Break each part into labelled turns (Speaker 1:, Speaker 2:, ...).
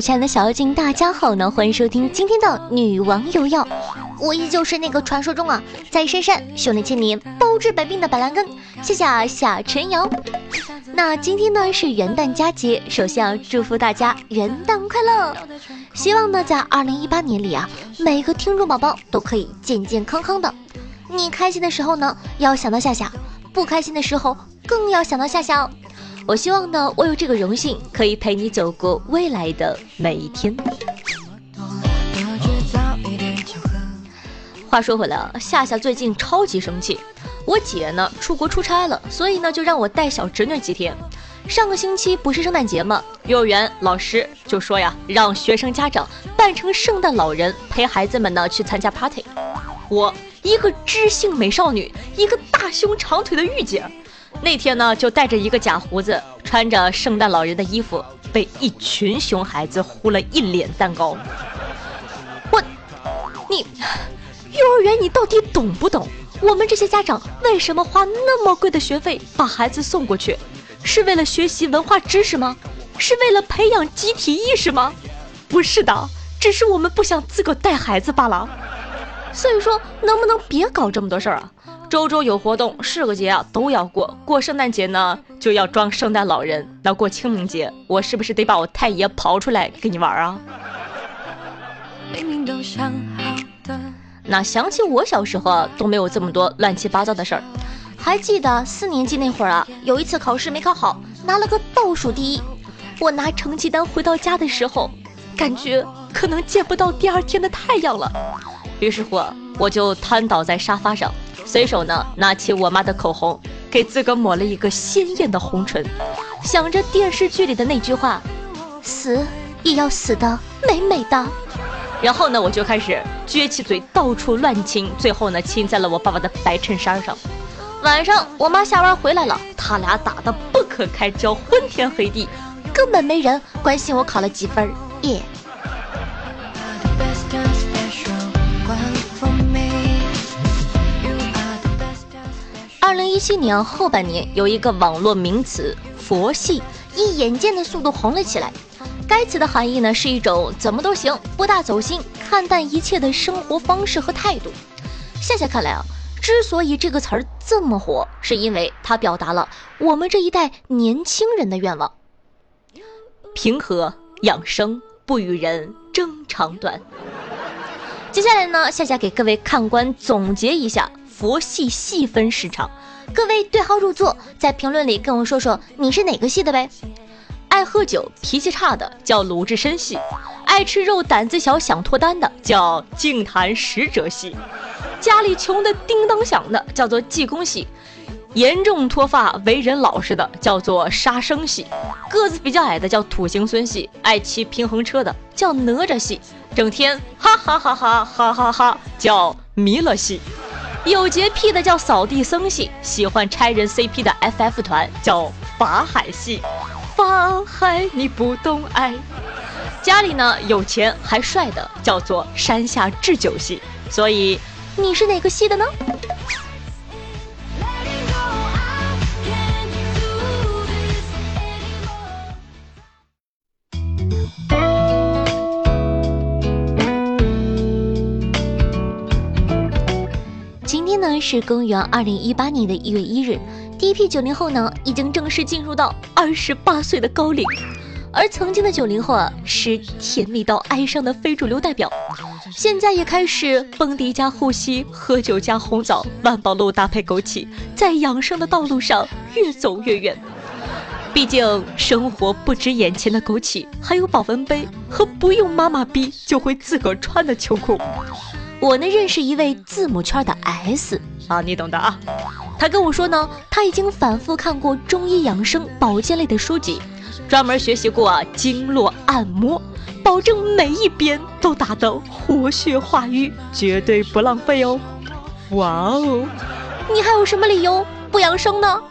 Speaker 1: 亲爱的小妖精，大家好呢！欢迎收听今天的女王有药。我依旧是那个传说中啊，在深山修炼千年、包治百病的板蓝根。谢谢夏晨瑶。那今天呢是元旦佳节，首先要祝福大家元旦快乐。希望呢在二零一八年里啊，每个听众宝宝都可以健健康康的。你开心的时候呢，要想到夏夏；不开心的时候，更要想到夏夏。我希望呢，我有这个荣幸，可以陪你走过未来的每一天。话说回来啊，夏夏最近超级生气，我姐呢出国出差了，所以呢就让我带小侄女几天。上个星期不是圣诞节吗？幼儿园老师就说呀，让学生家长扮成圣诞老人陪孩子们呢去参加 party。我一个知性美少女，一个大胸长腿的御姐。那天呢，就带着一个假胡子，穿着圣诞老人的衣服，被一群熊孩子糊了一脸蛋糕。我，你，幼儿园你到底懂不懂？我们这些家长为什么花那么贵的学费把孩子送过去？是为了学习文化知识吗？是为了培养集体意识吗？不是的，只是我们不想自个带孩子罢了。所以说，能不能别搞这么多事儿啊？周周有活动，是个节啊，都要过。过圣诞节呢，就要装圣诞老人；那过清明节，我是不是得把我太爷刨出来给你玩啊？那想起我小时候啊，都没有这么多乱七八糟的事儿。还记得四年级那会儿啊，有一次考试没考好，拿了个倒数第一。我拿成绩单回到家的时候，感觉可能见不到第二天的太阳了。于是乎，我就瘫倒在沙发上。随手呢，拿起我妈的口红，给自个抹了一个鲜艳的红唇，想着电视剧里的那句话：“死也要死的美美的。”然后呢，我就开始撅起嘴到处乱亲，最后呢，亲在了我爸爸的白衬衫上。晚上我妈下班回来了，他俩打得不可开交，昏天黑地，根本没人关心我考了几分耶。七年后半年，有一个网络名词“佛系”以眼见的速度红了起来。该词的含义呢，是一种怎么都行、不大走心、看淡一切的生活方式和态度。夏夏看来啊，之所以这个词儿这么火，是因为它表达了我们这一代年轻人的愿望：平和养生，不与人争长短。接下来呢，夏夏给各位看官总结一下。佛系细分市场，各位对号入座，在评论里跟我说说你是哪个系的呗？爱喝酒、脾气差的叫鲁智深系，爱吃肉、胆子小、想脱单的叫净坛使者系，家里穷的叮当响的叫做济公系，严重脱发、为人老实的叫做杀生系，个子比较矮的叫土行孙系，爱骑平衡车的叫哪吒系，整天哈哈哈哈哈哈哈叫弥勒系。有洁癖的叫扫地僧系，喜欢拆人 CP 的 FF 团叫法海系。法海你不懂爱。家里呢有钱还帅的叫做山下智久系。所以你是哪个系的呢？是公元二零一八年的一月一日，第一批九零后呢，已经正式进入到二十八岁的高龄，而曾经的九零后啊，是甜蜜到哀伤的非主流代表，现在也开始蹦迪加呼吸，喝酒加红枣，万宝路搭配枸杞，在养生的道路上越走越远。毕竟生活不止眼前的枸杞，还有保温杯和不用妈妈逼就会自个穿的秋裤。我呢认识一位字母圈的 S 啊，你懂的啊。他跟我说呢，他已经反复看过中医养生保健类的书籍，专门学习过经络按摩，保证每一边都打得活血化瘀，绝对不浪费哦。哇哦，你还有什么理由不养生呢？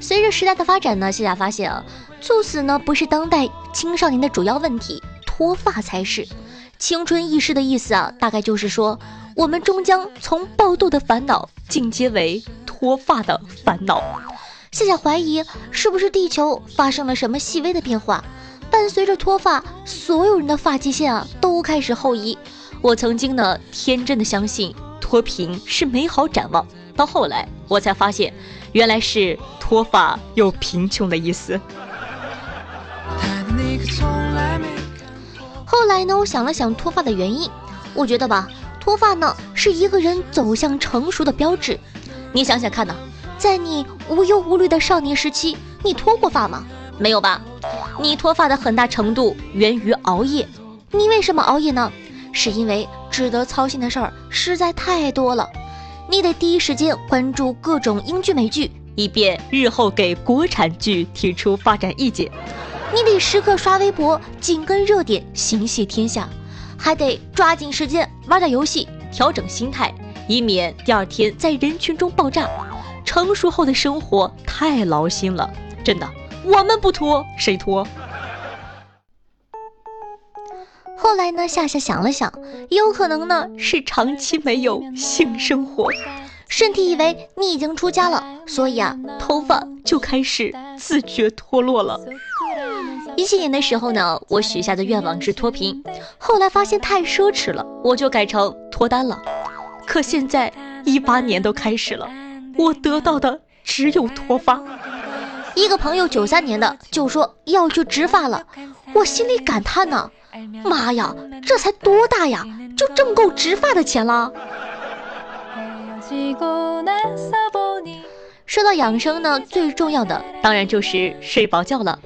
Speaker 1: 随着时代的发展呢，夏夏发现啊，猝死呢不是当代青少年的主要问题。脱发才是青春易逝的意思啊！大概就是说，我们终将从暴痘的烦恼进阶为脱发的烦恼。夏夏怀疑是不是地球发生了什么细微的变化，伴随着脱发，所有人的发际线啊都开始后移。我曾经呢天真的相信脱贫是美好展望，到后来我才发现，原来是脱发有贫穷的意思。后来呢，我想了想脱发的原因，我觉得吧，脱发呢是一个人走向成熟的标志。你想想看呢，在你无忧无虑的少年时期，你脱过发吗？没有吧？你脱发的很大程度源于熬夜。你为什么熬夜呢？是因为值得操心的事儿实在太多了，你得第一时间关注各种英剧美剧，以便日后给国产剧提出发展意见。你得时刻刷微博，紧跟热点，心系天下，还得抓紧时间玩点游戏，调整心态，以免第二天在人群中爆炸。成熟后的生活太劳心了，真的，我们不脱谁脱？后来呢？夏夏想了想，也有可能呢是长期没有性生活，身体以为你已经出家了，所以啊，头发就开始自觉脱落了。一七年的时候呢，我许下的愿望是脱贫，后来发现太奢侈了，我就改成脱单了。可现在一八年都开始了，我得到的只有脱发。一个朋友九三年的就说要去植发了，我心里感叹呢，妈呀，这才多大呀，就挣够植发的钱了。说到养生呢，最重要的当然就是睡饱觉了。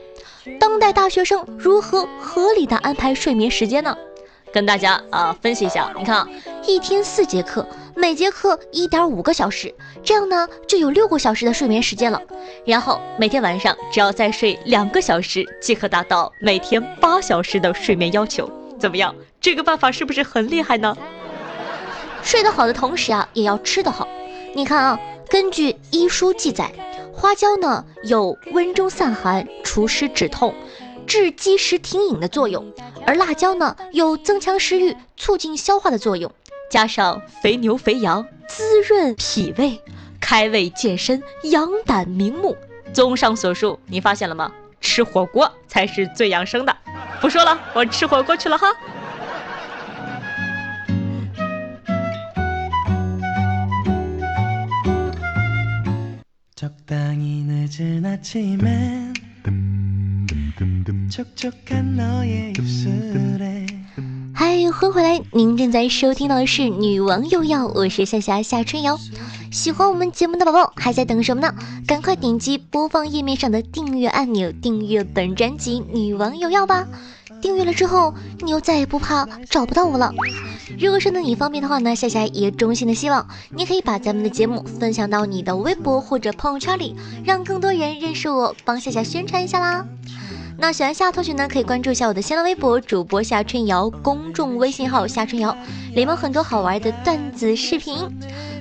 Speaker 1: 当代大学生如何合理的安排睡眠时间呢？跟大家啊分析一下，你看啊，一天四节课，每节课一点五个小时，这样呢就有六个小时的睡眠时间了。然后每天晚上只要再睡两个小时，即可达到每天八小时的睡眠要求。怎么样？这个办法是不是很厉害呢？睡得好的同时啊，也要吃得好。你看啊，根据医书记载。花椒呢有温中散寒、除湿止痛、治积食停饮的作用，而辣椒呢有增强食欲、促进消化的作用。加上肥牛肥羊，滋润脾胃、开胃健身、养胆明目。综上所述，你发现了吗？吃火锅才是最养生的。不说了，我吃火锅去了哈。嗨，欢迎回来！您正在收听到的是《女王又要》，我是夏夏夏春瑶。喜欢我们节目的宝宝还在等什么呢？赶快点击播放页面上的订阅按钮，订阅本专辑《女王又要》吧。订阅了之后，你又再也不怕找不到我了。如果说呢你方便的话呢，夏夏也衷心的希望你可以把咱们的节目分享到你的微博或者朋友圈里，让更多人认识我，帮夏夏宣传一下啦。那喜欢夏同学呢，可以关注一下我的新浪微博主播夏春瑶，公众微信号夏春瑶，里面有很多好玩的段子视频。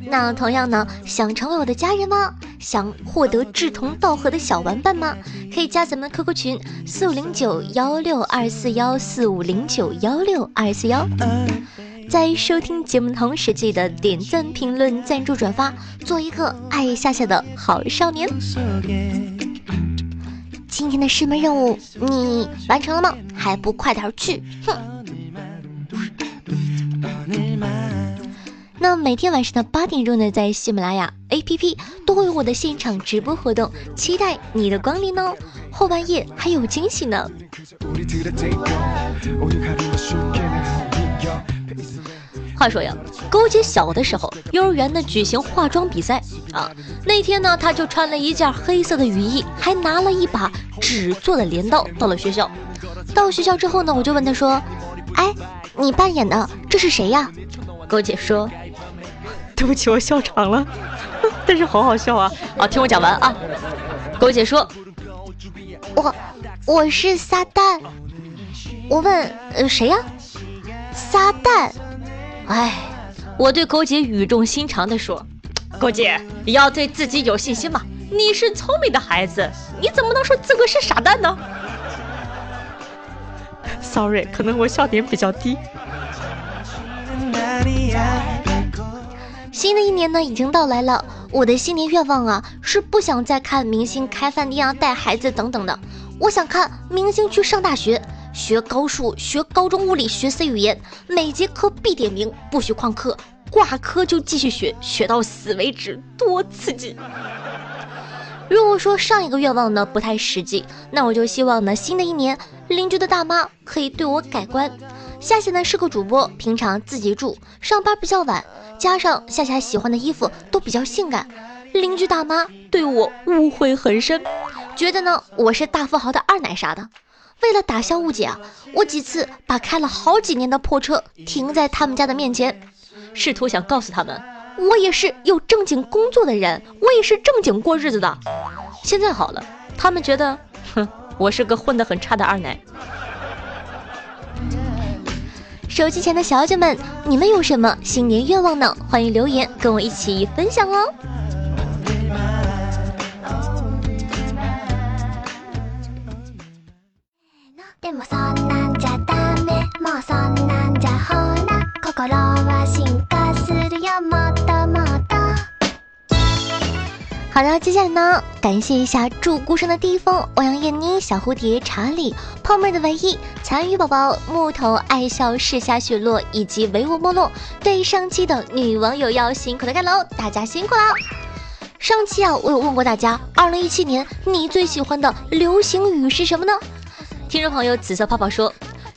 Speaker 1: 那同样呢，想成为我的家人吗？想获得志同道合的小玩伴吗？可以加咱们 QQ 群四五零九幺六二四幺四五零九幺六二四幺。在收听节目同时，记得点赞、评论、赞助、转发，做一个爱夏夏的好少年。今天的师门任务你完成了吗？还不快点去！哼。那每天晚上的八点钟呢，在喜马拉雅 APP 都会有我的现场直播活动，期待你的光临哦！后半夜还有惊喜呢。话说呀，勾姐小的时候，幼儿园呢举行化妆比赛啊。那天呢，她就穿了一件黑色的雨衣，还拿了一把纸做的镰刀到了学校。到学校之后呢，我就问她说：“哎，你扮演的这是谁呀？”勾姐说：“对不起，我笑场了，但是好好笑啊！啊，听我讲完啊。”勾姐说：“我我是撒旦。”我问：“呃，谁呀？”撒旦。哎，我对狗姐语重心长地说：“狗姐，你要对自己有信心嘛！你是聪明的孩子，你怎么能说自个是傻蛋呢？”Sorry，可能我笑点比较低。新的一年呢，已经到来了。我的新年愿望啊，是不想再看明星开饭店啊、带孩子等等的。我想看明星去上大学，学高数、学高中物理、学 C 语言，每节课必点名，不许旷课，挂科就继续学，学到死为止，多刺激！如果说上一个愿望呢不太实际，那我就希望呢新的一年邻居的大妈可以对我改观。夏夏呢是个主播，平常自己住，上班比较晚，加上夏夏喜欢的衣服都比较性感，邻居大妈对我误会很深，觉得呢我是大富豪的二奶啥的。为了打消误解啊，我几次把开了好几年的破车停在他们家的面前，试图想告诉他们。我也是有正经工作的人，我也是正经过日子的。现在好了，他们觉得，哼，我是个混得很差的二奶。手机前的小姐们，你们有什么新年愿望呢？欢迎留言跟我一起分享哦。好的，接下来呢，感谢一下祝孤生的第一封，欧阳燕妮、小蝴蝶、查理、泡妹的唯一、残余宝宝、木头、爱笑、世下雪落以及唯我莫落。对上期的女网友要辛苦的盖楼，大家辛苦了。上期啊，我有问过大家，二零一七年你最喜欢的流行语是什么呢？听众朋友紫色泡泡说。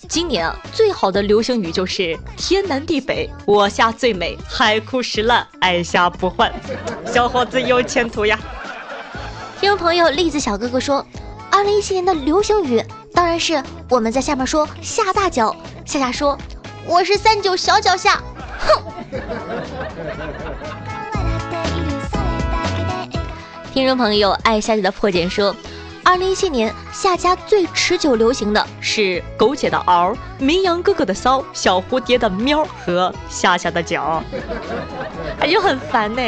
Speaker 1: 今年啊，最好的流行语就是天南地北，我下最美，海枯石烂，爱下不换，小伙子有前途呀！听众朋友栗子小哥哥说，二零一七年的流行语当然是我们在下面说下大脚，夏夏说我是三九小脚下，哼！听众朋友爱夏夏的破茧说。二零一七年，夏家最持久流行的是狗姐的嗷，绵羊哥哥的骚，小蝴蝶的喵和夏夏的脚，哎呦，很烦呢。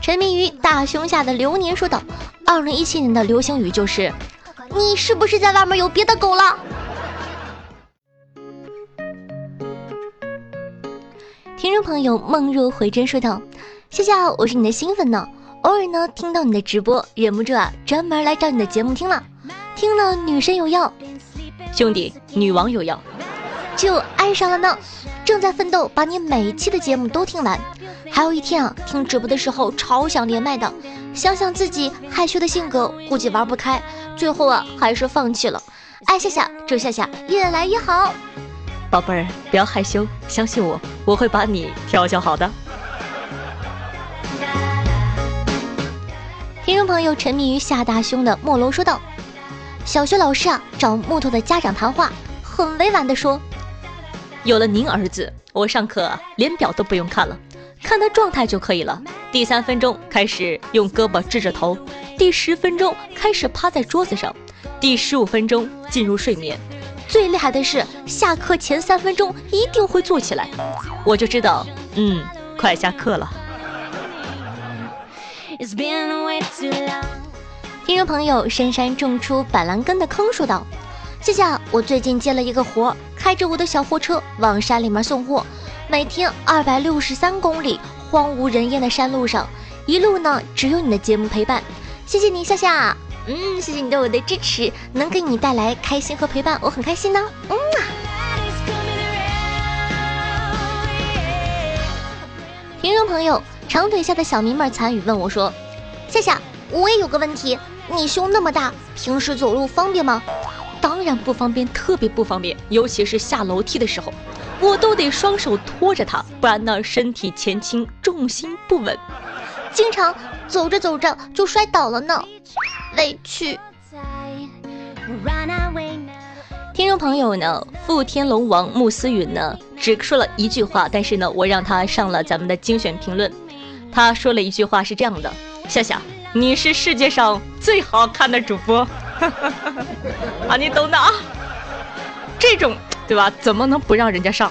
Speaker 1: 沉迷于大胸下的流年说道：“二零一七年的流行语就是，你是不是在外面有别的狗了？”听众朋友梦若回真说道：“谢谢，我是你的新粉呢。”偶尔呢，听到你的直播，忍不住啊，专门来找你的节目听了，听了女神有药，兄弟女王有药，就爱上了呢。正在奋斗，把你每一期的节目都听完。还有一天啊，听直播的时候超想连麦的，想想自己害羞的性格，估计玩不开，最后啊，还是放弃了。爱夏夏，祝夏夏越来越好，宝贝儿，不要害羞，相信我，我会把你调教好的。听众朋友沉迷于下大胸的莫楼说道：“小学老师啊，找木头的家长谈话，很委婉的说，有了您儿子，我上课连表都不用看了，看他状态就可以了。第三分钟开始用胳膊支着头，第十分钟开始趴在桌子上，第十五分钟进入睡眠，最厉害的是下课前三分钟一定会坐起来，我就知道，嗯，快下课了。”听众朋友，深山种出板蓝根的坑说道：“谢谢，我最近接了一个活，开着我的小货车往山里面送货，每天二百六十三公里荒无人烟的山路上，一路呢只有你的节目陪伴。谢谢你，夏夏，嗯，谢谢你对我的支持，能给你带来开心和陪伴，我很开心呢。嗯啊。听众朋友。”长腿下的小迷妹残雨问我说：“夏夏，我也有个问题，你胸那么大，平时走路方便吗？”“当然不方便，特别不方便，尤其是下楼梯的时候，我都得双手托着它，不然呢身体前倾，重心不稳，经常走着走着就摔倒了呢，委屈。”听众朋友呢，富天龙王穆思允呢只说了一句话，但是呢，我让他上了咱们的精选评论。他说了一句话是这样的：夏夏，你是世界上最好看的主播，啊，你懂的啊。这种对吧？怎么能不让人家上？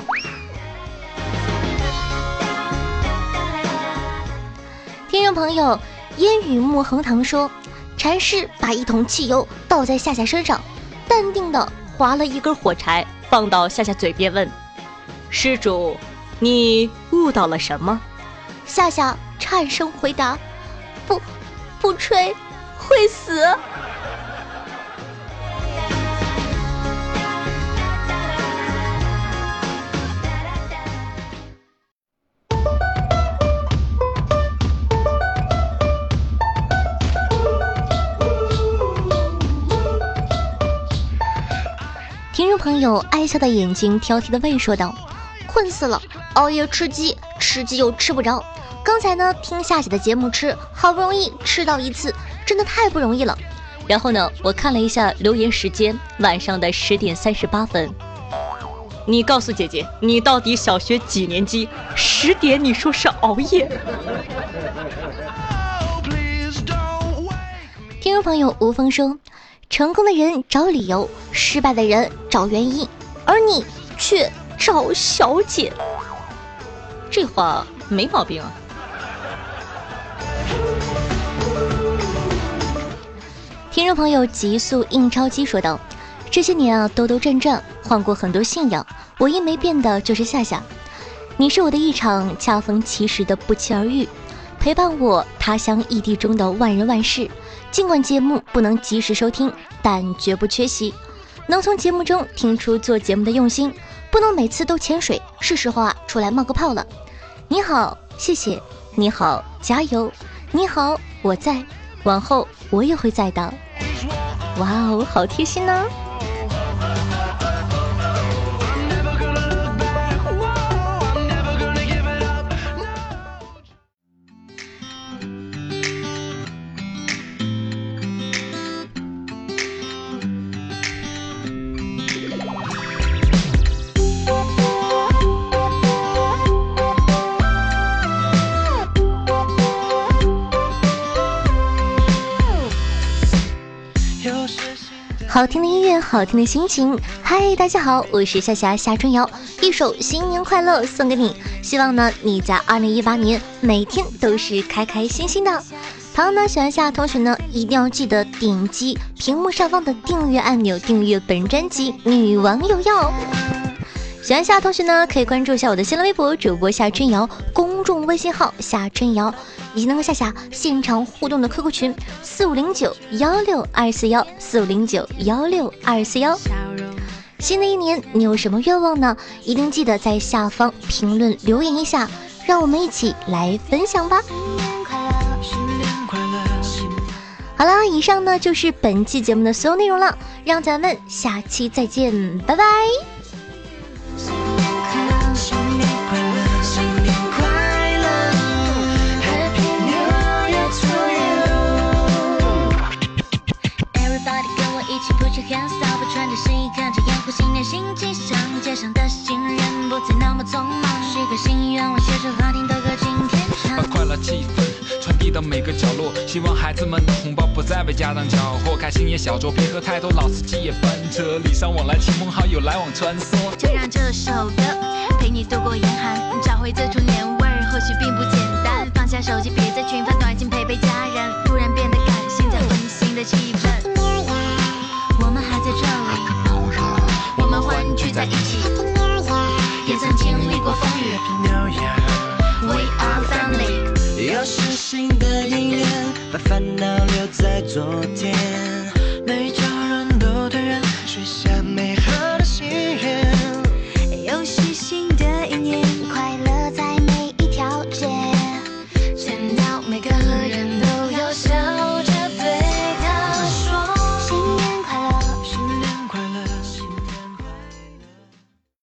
Speaker 1: 听众朋友，烟雨木横塘说，禅师把一桶汽油倒在夏夏身上，淡定的划了一根火柴，放到夏夏嘴边问：“施主，你？”悟到了什么？
Speaker 2: 夏夏颤声回答：“不，不吹，会死。”
Speaker 1: 听众朋友，爱笑的眼睛，挑剔的胃说道：“
Speaker 2: 困死了，熬夜吃鸡，吃鸡又吃不着。刚才呢，听夏姐的节目吃，好不容易吃到一次，真的太不容易了。
Speaker 1: 然后呢，我看了一下留言时间，晚上的十点三十八分。你告诉姐姐，你到底小学几年级？十点你说是熬夜？听众朋友吴峰说。”成功的人找理由，失败的人找原因，而你却找小姐。这话没毛病啊！听众朋友极速印钞机说道：“这些年啊，兜兜转转，换过很多信仰，唯一没变的就是夏夏。你是我的一场恰逢其时的不期而遇，陪伴我他乡异地中的万人万事。”尽管节目不能及时收听，但绝不缺席。能从节目中听出做节目的用心，不能每次都潜水。是时候啊，出来冒个泡了。你好，谢谢。你好，加油。你好，我在。往后我也会在的。哇哦，好贴心呢。好听的音乐，好听的心情。嗨，大家好，我是夏夏夏春瑶，一首新年快乐送给你。希望呢你在二零一八年每天都是开开心心的。同样呢，喜欢夏同学呢，一定要记得点击屏幕上方的订阅按钮，订阅本专辑《女王有药》。喜欢夏同学呢，可以关注一下我的新浪微博主播夏春瑶，公众微信号夏春瑶。以及能和夏夏现场互动的 QQ 群四五零九幺六二四幺四五零九幺六二四幺。新的一年你有什么愿望呢？一定记得在下方评论留言一下，让我们一起来分享吧。新年快乐，新年快乐好啦，以上呢就是本期节目的所有内容了，让咱们下期再见，拜拜。
Speaker 3: 希望孩子们的红包不再被家长缴获，开心也小酌，别喝太多，老司机也翻车，礼尚往来，亲朋好友来往穿梭。
Speaker 4: 就让这首歌陪你度过严寒，找回最初年味儿，或许并不简单。放下手机，别再群发短信，陪陪家人，突然变